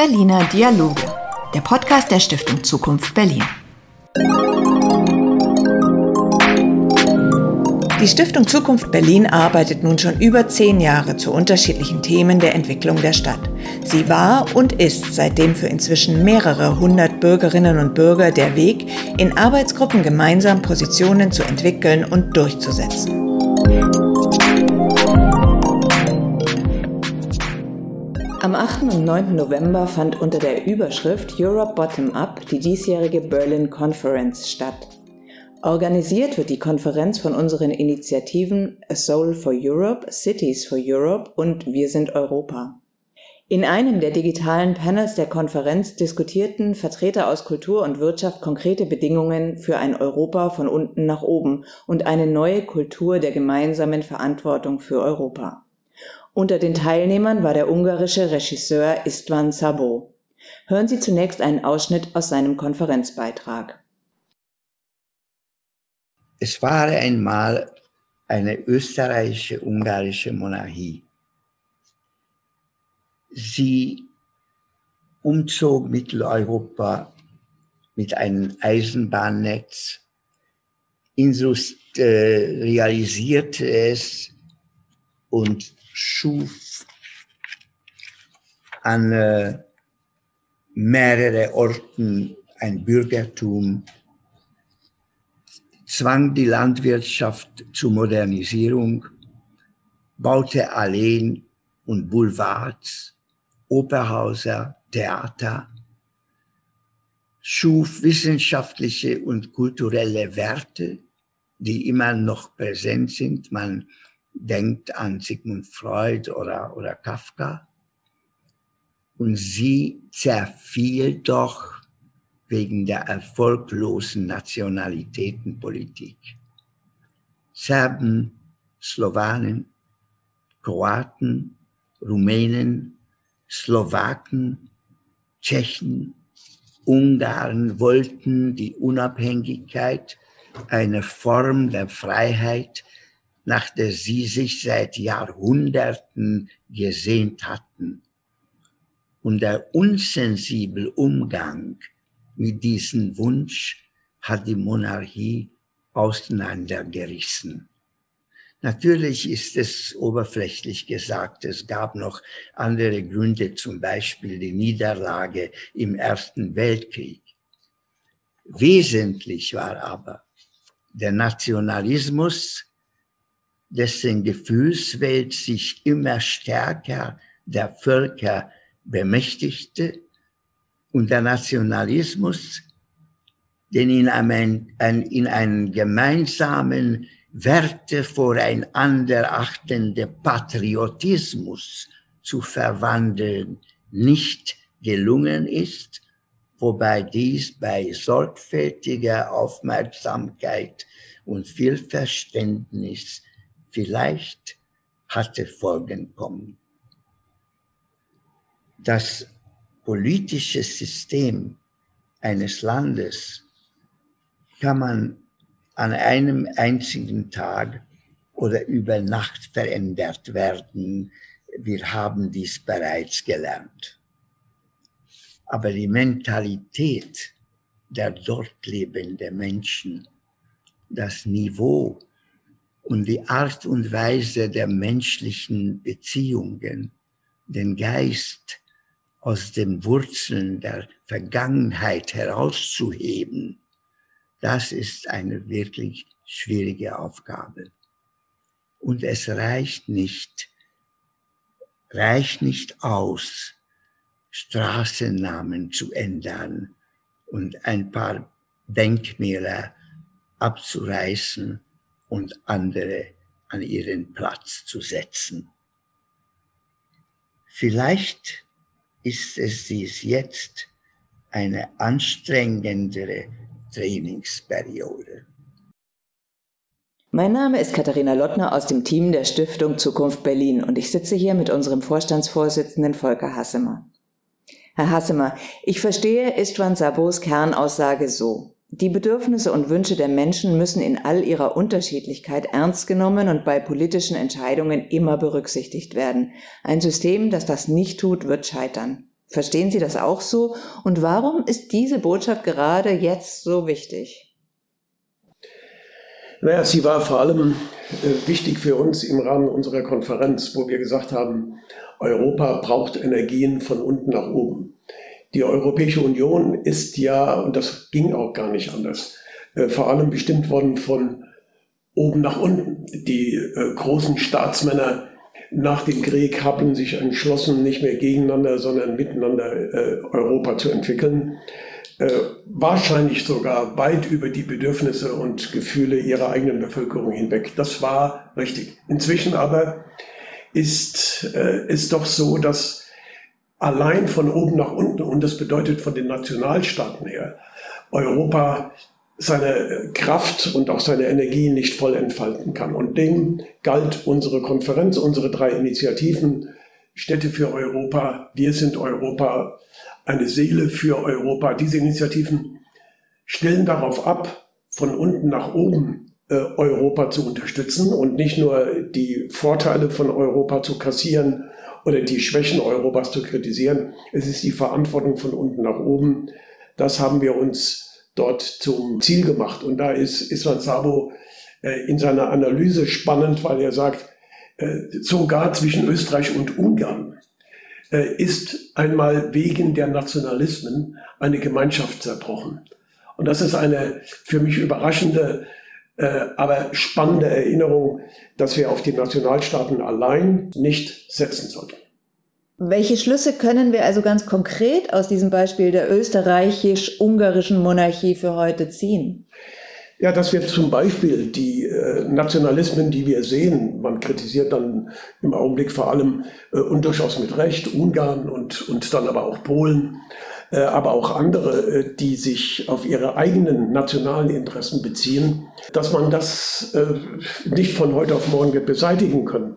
Berliner Dialoge, der Podcast der Stiftung Zukunft Berlin. Die Stiftung Zukunft Berlin arbeitet nun schon über zehn Jahre zu unterschiedlichen Themen der Entwicklung der Stadt. Sie war und ist seitdem für inzwischen mehrere hundert Bürgerinnen und Bürger der Weg, in Arbeitsgruppen gemeinsam Positionen zu entwickeln und durchzusetzen. 8. und 9. November fand unter der Überschrift Europe Bottom Up die diesjährige Berlin Conference statt. Organisiert wird die Konferenz von unseren Initiativen A Soul for Europe, Cities for Europe und Wir sind Europa. In einem der digitalen Panels der Konferenz diskutierten Vertreter aus Kultur und Wirtschaft konkrete Bedingungen für ein Europa von unten nach oben und eine neue Kultur der gemeinsamen Verantwortung für Europa. Unter den Teilnehmern war der ungarische Regisseur Istvan Sabo. Hören Sie zunächst einen Ausschnitt aus seinem Konferenzbeitrag. Es war einmal eine österreichische ungarische Monarchie. Sie umzog Mitteleuropa mit einem Eisenbahnnetz, industrialisierte es und schuf an äh, mehrere Orten ein Bürgertum, zwang die Landwirtschaft zur Modernisierung, baute Alleen und Boulevards, Operhäuser, Theater, schuf wissenschaftliche und kulturelle Werte, die immer noch präsent sind. Man denkt an Sigmund Freud oder, oder Kafka. Und sie zerfiel doch wegen der erfolglosen Nationalitätenpolitik. Serben, Slowanen, Kroaten, Rumänen, Slowaken, Tschechen, Ungarn wollten die Unabhängigkeit, eine Form der Freiheit, nach der sie sich seit Jahrhunderten gesehnt hatten. Und der unsensible Umgang mit diesem Wunsch hat die Monarchie auseinandergerissen. Natürlich ist es oberflächlich gesagt, es gab noch andere Gründe, zum Beispiel die Niederlage im Ersten Weltkrieg. Wesentlich war aber der Nationalismus dessen Gefühlswelt sich immer stärker der Völker bemächtigte und der Nationalismus, den in einen, in einen gemeinsamen Werte voreinander achtende Patriotismus zu verwandeln, nicht gelungen ist, wobei dies bei sorgfältiger Aufmerksamkeit und viel Verständnis vielleicht hatte Folgen kommen. Das politische System eines Landes kann man an einem einzigen Tag oder über Nacht verändert werden. Wir haben dies bereits gelernt. Aber die Mentalität der dort lebenden Menschen, das Niveau und die Art und Weise der menschlichen Beziehungen, den Geist aus den Wurzeln der Vergangenheit herauszuheben, das ist eine wirklich schwierige Aufgabe. Und es reicht nicht, reicht nicht aus, Straßennamen zu ändern und ein paar Denkmäler abzureißen und andere an ihren Platz zu setzen. Vielleicht ist es dies jetzt eine anstrengendere Trainingsperiode. Mein Name ist Katharina Lottner aus dem Team der Stiftung Zukunft Berlin und ich sitze hier mit unserem Vorstandsvorsitzenden Volker Hassemer. Herr Hassemer, ich verstehe Istvan Sabos Kernaussage so. Die Bedürfnisse und Wünsche der Menschen müssen in all ihrer Unterschiedlichkeit ernst genommen und bei politischen Entscheidungen immer berücksichtigt werden. Ein System, das das nicht tut, wird scheitern. Verstehen Sie das auch so? Und warum ist diese Botschaft gerade jetzt so wichtig? Naja, sie war vor allem äh, wichtig für uns im Rahmen unserer Konferenz, wo wir gesagt haben, Europa braucht Energien von unten nach oben. Die Europäische Union ist ja, und das ging auch gar nicht anders, äh, vor allem bestimmt worden von oben nach unten. Die äh, großen Staatsmänner nach dem Krieg haben sich entschlossen, nicht mehr gegeneinander, sondern miteinander äh, Europa zu entwickeln. Wahrscheinlich sogar weit über die Bedürfnisse und Gefühle ihrer eigenen Bevölkerung hinweg. Das war richtig. Inzwischen aber ist es doch so, dass allein von oben nach unten, und das bedeutet von den Nationalstaaten her, Europa seine Kraft und auch seine Energie nicht voll entfalten kann. Und dem galt unsere Konferenz, unsere drei Initiativen, Städte für Europa, wir sind Europa, eine Seele für Europa. Diese Initiativen stellen darauf ab, von unten nach oben äh, Europa zu unterstützen und nicht nur die Vorteile von Europa zu kassieren oder die Schwächen Europas zu kritisieren. Es ist die Verantwortung von unten nach oben. Das haben wir uns dort zum Ziel gemacht. Und da ist Iswan Sabo äh, in seiner Analyse spannend, weil er sagt, äh, sogar zwischen Österreich und Ungarn äh, ist einmal wegen der Nationalismen eine Gemeinschaft zerbrochen. Und das ist eine für mich überraschende, aber spannende Erinnerung, dass wir auf die Nationalstaaten allein nicht setzen sollten. Welche Schlüsse können wir also ganz konkret aus diesem Beispiel der österreichisch-ungarischen Monarchie für heute ziehen? Ja, dass wir zum Beispiel die äh, Nationalismen, die wir sehen, man kritisiert dann im Augenblick vor allem äh, und durchaus mit Recht Ungarn und, und dann aber auch Polen, äh, aber auch andere, äh, die sich auf ihre eigenen nationalen Interessen beziehen, dass man das äh, nicht von heute auf morgen wird beseitigen können.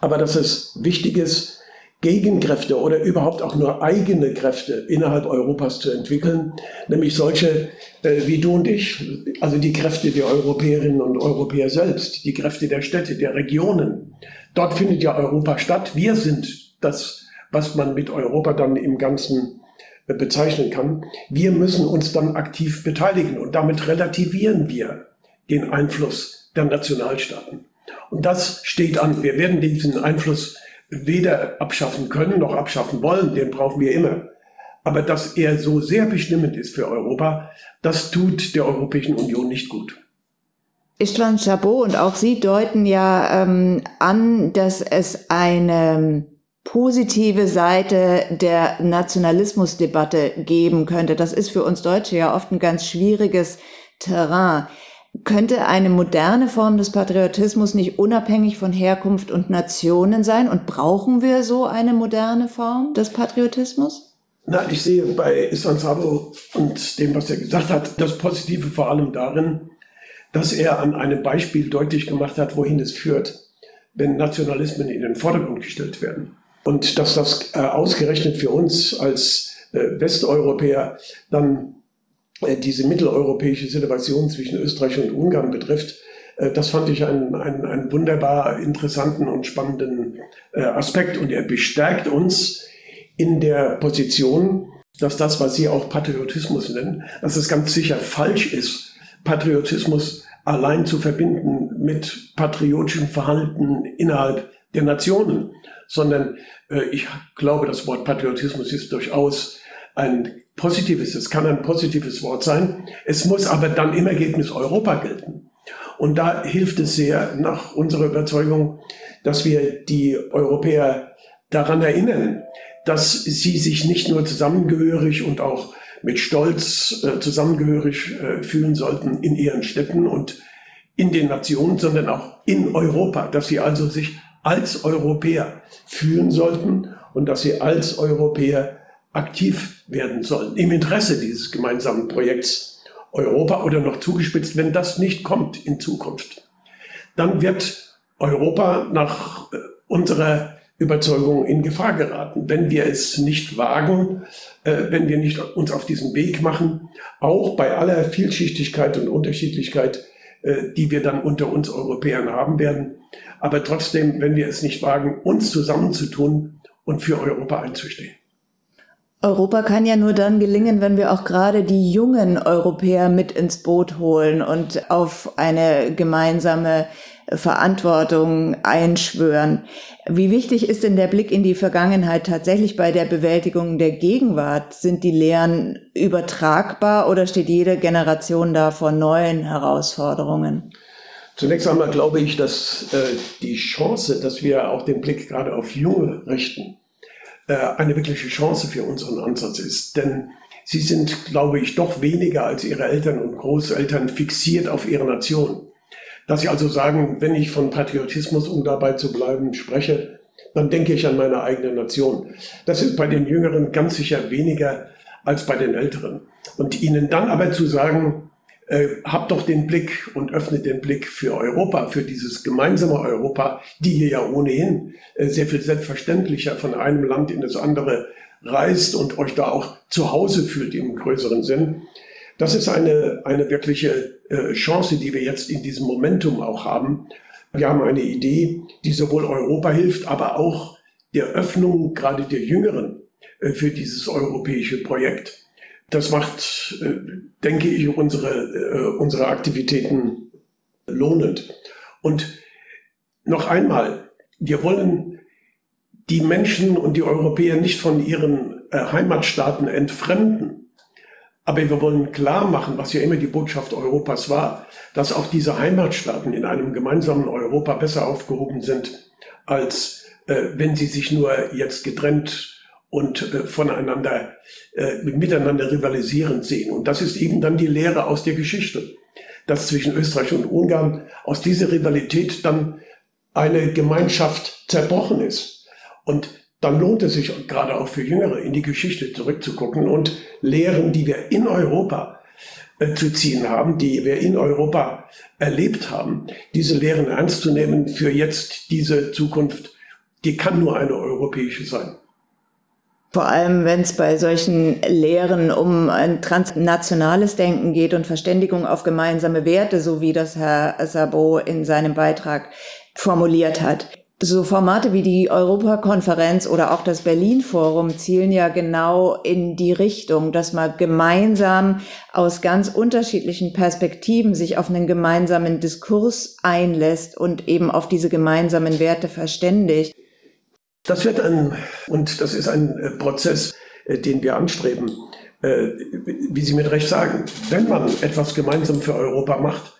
Aber dass es wichtig ist, Gegenkräfte oder überhaupt auch nur eigene Kräfte innerhalb Europas zu entwickeln, nämlich solche äh, wie du und ich, also die Kräfte der Europäerinnen und Europäer selbst, die Kräfte der Städte, der Regionen. Dort findet ja Europa statt. Wir sind das, was man mit Europa dann im Ganzen äh, bezeichnen kann. Wir müssen uns dann aktiv beteiligen und damit relativieren wir den Einfluss der Nationalstaaten. Und das steht an. Wir werden diesen Einfluss weder abschaffen können noch abschaffen wollen, den brauchen wir immer. Aber dass er so sehr bestimmend ist für Europa, das tut der Europäischen Union nicht gut. Istvan Chabot und auch Sie deuten ja ähm, an, dass es eine positive Seite der Nationalismusdebatte geben könnte. Das ist für uns Deutsche ja oft ein ganz schwieriges Terrain. Könnte eine moderne Form des Patriotismus nicht unabhängig von Herkunft und Nationen sein? Und brauchen wir so eine moderne Form des Patriotismus? Na, ich sehe bei Issan Sabo und dem, was er gesagt hat, das Positive vor allem darin, dass er an einem Beispiel deutlich gemacht hat, wohin es führt, wenn Nationalismen in den Vordergrund gestellt werden. Und dass das äh, ausgerechnet für uns als äh, Westeuropäer dann äh, diese mitteleuropäische Situation zwischen Österreich und Ungarn betrifft, äh, das fand ich einen, einen, einen wunderbar interessanten und spannenden äh, Aspekt. Und er bestärkt uns in der Position, dass das, was Sie auch Patriotismus nennen, dass es ganz sicher falsch ist, Patriotismus allein zu verbinden mit patriotischem Verhalten innerhalb der Nationen, sondern äh, ich glaube, das Wort Patriotismus ist durchaus ein positives, es kann ein positives Wort sein. Es muss aber dann im Ergebnis Europa gelten. Und da hilft es sehr nach unserer Überzeugung, dass wir die Europäer daran erinnern, dass sie sich nicht nur zusammengehörig und auch mit Stolz äh, zusammengehörig äh, fühlen sollten in ihren Städten und in den Nationen, sondern auch in Europa, dass sie also sich als Europäer fühlen sollten und dass sie als Europäer aktiv werden sollen im Interesse dieses gemeinsamen Projekts Europa oder noch zugespitzt, wenn das nicht kommt in Zukunft, dann wird Europa nach äh, unserer Überzeugung in Gefahr geraten, wenn wir es nicht wagen, äh, wenn wir nicht uns auf diesen Weg machen, auch bei aller Vielschichtigkeit und Unterschiedlichkeit, die wir dann unter uns Europäern haben werden. Aber trotzdem, wenn wir es nicht wagen, uns zusammenzutun und für Europa einzustehen. Europa kann ja nur dann gelingen, wenn wir auch gerade die jungen Europäer mit ins Boot holen und auf eine gemeinsame Verantwortung einschwören. Wie wichtig ist denn der Blick in die Vergangenheit tatsächlich bei der Bewältigung der Gegenwart? Sind die Lehren übertragbar oder steht jede Generation da vor neuen Herausforderungen? Zunächst einmal glaube ich, dass äh, die Chance, dass wir auch den Blick gerade auf Junge richten, äh, eine wirkliche Chance für unseren Ansatz ist. Denn sie sind, glaube ich, doch weniger als ihre Eltern und Großeltern fixiert auf ihre Nation. Dass sie also sagen, wenn ich von Patriotismus, um dabei zu bleiben, spreche, dann denke ich an meine eigene Nation. Das ist bei den Jüngeren ganz sicher weniger als bei den Älteren. Und ihnen dann aber zu sagen, äh, habt doch den Blick und öffnet den Blick für Europa, für dieses gemeinsame Europa, die hier ja ohnehin äh, sehr viel selbstverständlicher von einem Land in das andere reist und euch da auch zu Hause fühlt im größeren Sinn. Das ist eine, eine wirkliche äh, Chance, die wir jetzt in diesem Momentum auch haben. Wir haben eine Idee, die sowohl Europa hilft, aber auch der Öffnung gerade der Jüngeren äh, für dieses europäische Projekt. Das macht, äh, denke ich, unsere, unsere Aktivitäten lohnend. Und noch einmal, wir wollen die Menschen und die Europäer nicht von ihren Heimatstaaten entfremden. Aber wir wollen klar machen, was ja immer die Botschaft Europas war, dass auch diese Heimatstaaten in einem gemeinsamen Europa besser aufgehoben sind, als äh, wenn sie sich nur jetzt getrennt und äh, voneinander, äh, miteinander rivalisierend sehen. Und das ist eben dann die Lehre aus der Geschichte, dass zwischen Österreich und Ungarn aus dieser Rivalität dann eine Gemeinschaft zerbrochen ist. Und dann lohnt es sich gerade auch für Jüngere in die Geschichte zurückzugucken und Lehren, die wir in Europa äh, zu ziehen haben, die wir in Europa erlebt haben, diese Lehren ernst zu nehmen für jetzt diese Zukunft, die kann nur eine europäische sein. Vor allem, wenn es bei solchen Lehren um ein transnationales Denken geht und Verständigung auf gemeinsame Werte, so wie das Herr Sabo in seinem Beitrag formuliert hat. So Formate wie die Europakonferenz oder auch das Berlin-Forum zielen ja genau in die Richtung, dass man gemeinsam aus ganz unterschiedlichen Perspektiven sich auf einen gemeinsamen Diskurs einlässt und eben auf diese gemeinsamen Werte verständigt. Das wird ein, und das ist ein äh, Prozess, äh, den wir anstreben, äh, wie Sie mit Recht sagen. Wenn man etwas gemeinsam für Europa macht,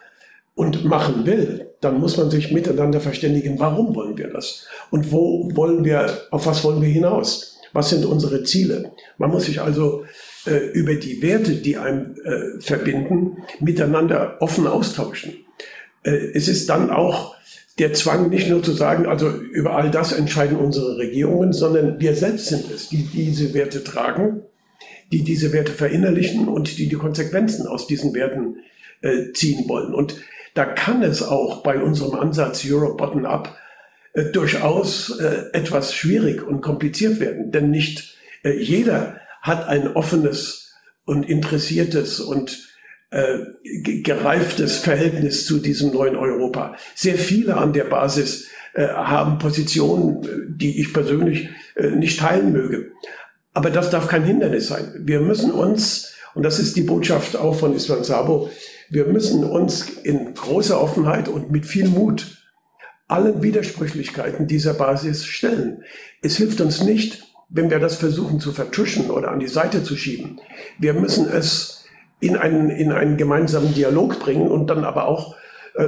und machen will, dann muss man sich miteinander verständigen, warum wollen wir das? Und wo wollen wir, auf was wollen wir hinaus? Was sind unsere Ziele? Man muss sich also äh, über die Werte, die einem äh, verbinden, miteinander offen austauschen. Äh, es ist dann auch der Zwang, nicht nur zu sagen, also über all das entscheiden unsere Regierungen, sondern wir selbst sind es, die diese Werte tragen, die diese Werte verinnerlichen und die die Konsequenzen aus diesen Werten äh, ziehen wollen. Und da kann es auch bei unserem Ansatz Europe Bottom-up äh, durchaus äh, etwas schwierig und kompliziert werden. Denn nicht äh, jeder hat ein offenes und interessiertes und äh, gereiftes Verhältnis zu diesem neuen Europa. Sehr viele an der Basis äh, haben Positionen, äh, die ich persönlich nicht teilen möge. Aber das darf kein Hindernis sein. Wir müssen uns, und das ist die Botschaft auch von Isvan Sabo, wir müssen uns in großer Offenheit und mit viel Mut allen Widersprüchlichkeiten dieser Basis stellen. Es hilft uns nicht, wenn wir das versuchen zu vertuschen oder an die Seite zu schieben. Wir müssen es in einen, in einen gemeinsamen Dialog bringen und dann aber auch, äh,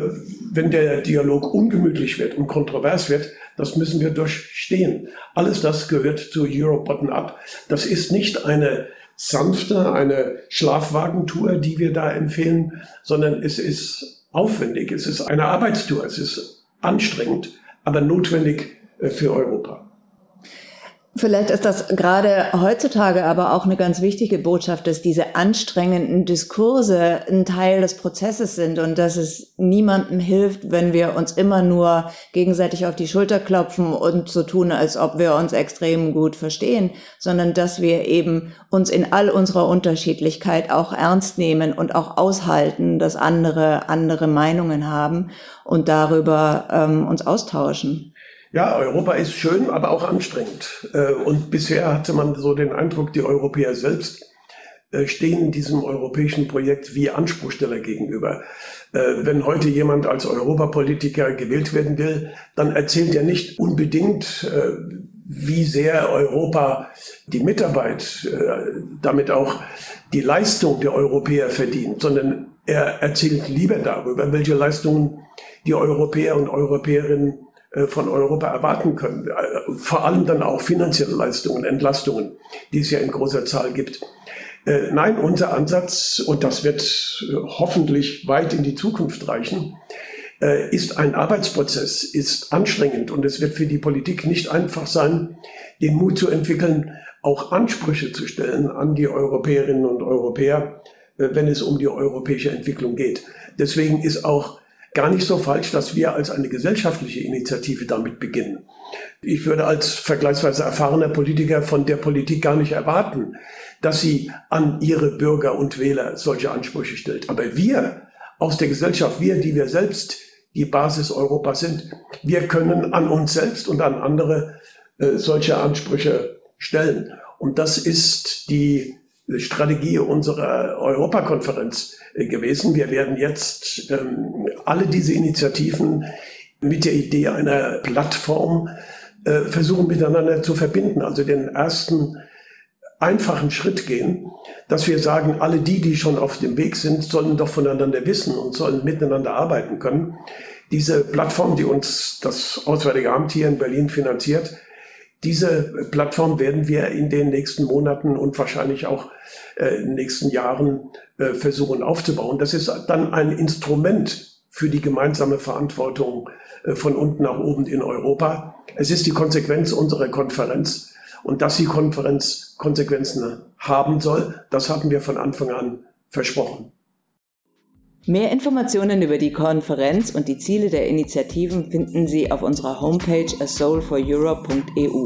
wenn der Dialog ungemütlich wird und kontrovers wird, das müssen wir durchstehen. Alles das gehört zu Europe Bottom Up. Das ist nicht eine sanfte, eine Schlafwagentour, die wir da empfehlen, sondern es ist aufwendig, es ist eine Arbeitstour, es ist anstrengend, aber notwendig äh, für Europa. Vielleicht ist das gerade heutzutage aber auch eine ganz wichtige Botschaft, dass diese anstrengenden Diskurse ein Teil des Prozesses sind und dass es niemandem hilft, wenn wir uns immer nur gegenseitig auf die Schulter klopfen und so tun, als ob wir uns extrem gut verstehen, sondern dass wir eben uns in all unserer Unterschiedlichkeit auch ernst nehmen und auch aushalten, dass andere andere Meinungen haben und darüber ähm, uns austauschen. Ja, Europa ist schön, aber auch anstrengend. Äh, und bisher hatte man so den Eindruck, die Europäer selbst äh, stehen diesem europäischen Projekt wie Anspruchsteller gegenüber. Äh, wenn heute jemand als Europapolitiker gewählt werden will, dann erzählt er nicht unbedingt, wie sehr Europa die Mitarbeit, damit auch die Leistung der Europäer verdient, sondern er erzählt lieber darüber, welche Leistungen die Europäer und Europäerinnen von Europa erwarten können. Äh, vor allem dann auch finanzielle Leistungen, Entlastungen, die es ja in großer Zahl gibt. Äh, nein, unser Ansatz, und das wird hoffentlich weit in die Zukunft reichen, ist ein Arbeitsprozess, ist anstrengend und es wird für die Politik nicht einfach sein, den Mut zu entwickeln, auch Ansprüche zu stellen an die Europäerinnen und Europäer, wenn es um die europäische Entwicklung geht. Deswegen ist auch gar nicht so falsch, dass wir als eine gesellschaftliche Initiative damit beginnen. Ich würde als vergleichsweise erfahrener Politiker von der Politik gar nicht erwarten, dass sie an ihre Bürger und Wähler solche Ansprüche stellt. Aber wir aus der Gesellschaft, wir, die wir selbst die Basis Europas sind, wir können an uns selbst und an andere äh, solche Ansprüche stellen. Und das ist die Strategie unserer Europakonferenz äh, gewesen. Wir werden jetzt ähm, alle diese Initiativen mit der Idee einer Plattform äh, versuchen miteinander zu verbinden. Also den ersten einfachen Schritt gehen, dass wir sagen, alle die, die schon auf dem Weg sind, sollen doch voneinander wissen und sollen miteinander arbeiten können. Diese Plattform, die uns das Auswärtige Amt hier in Berlin finanziert, diese Plattform werden wir in den nächsten Monaten und wahrscheinlich auch äh, in den nächsten Jahren äh, versuchen aufzubauen. Das ist dann ein Instrument für die gemeinsame Verantwortung äh, von unten nach oben in Europa. Es ist die Konsequenz unserer Konferenz. Und dass die Konferenz Konsequenzen haben soll, das haben wir von Anfang an versprochen. Mehr Informationen über die Konferenz und die Ziele der Initiativen finden Sie auf unserer Homepage asoulforeurope.eu.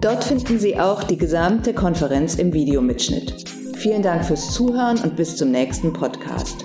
Dort finden Sie auch die gesamte Konferenz im Videomitschnitt. Vielen Dank fürs Zuhören und bis zum nächsten Podcast.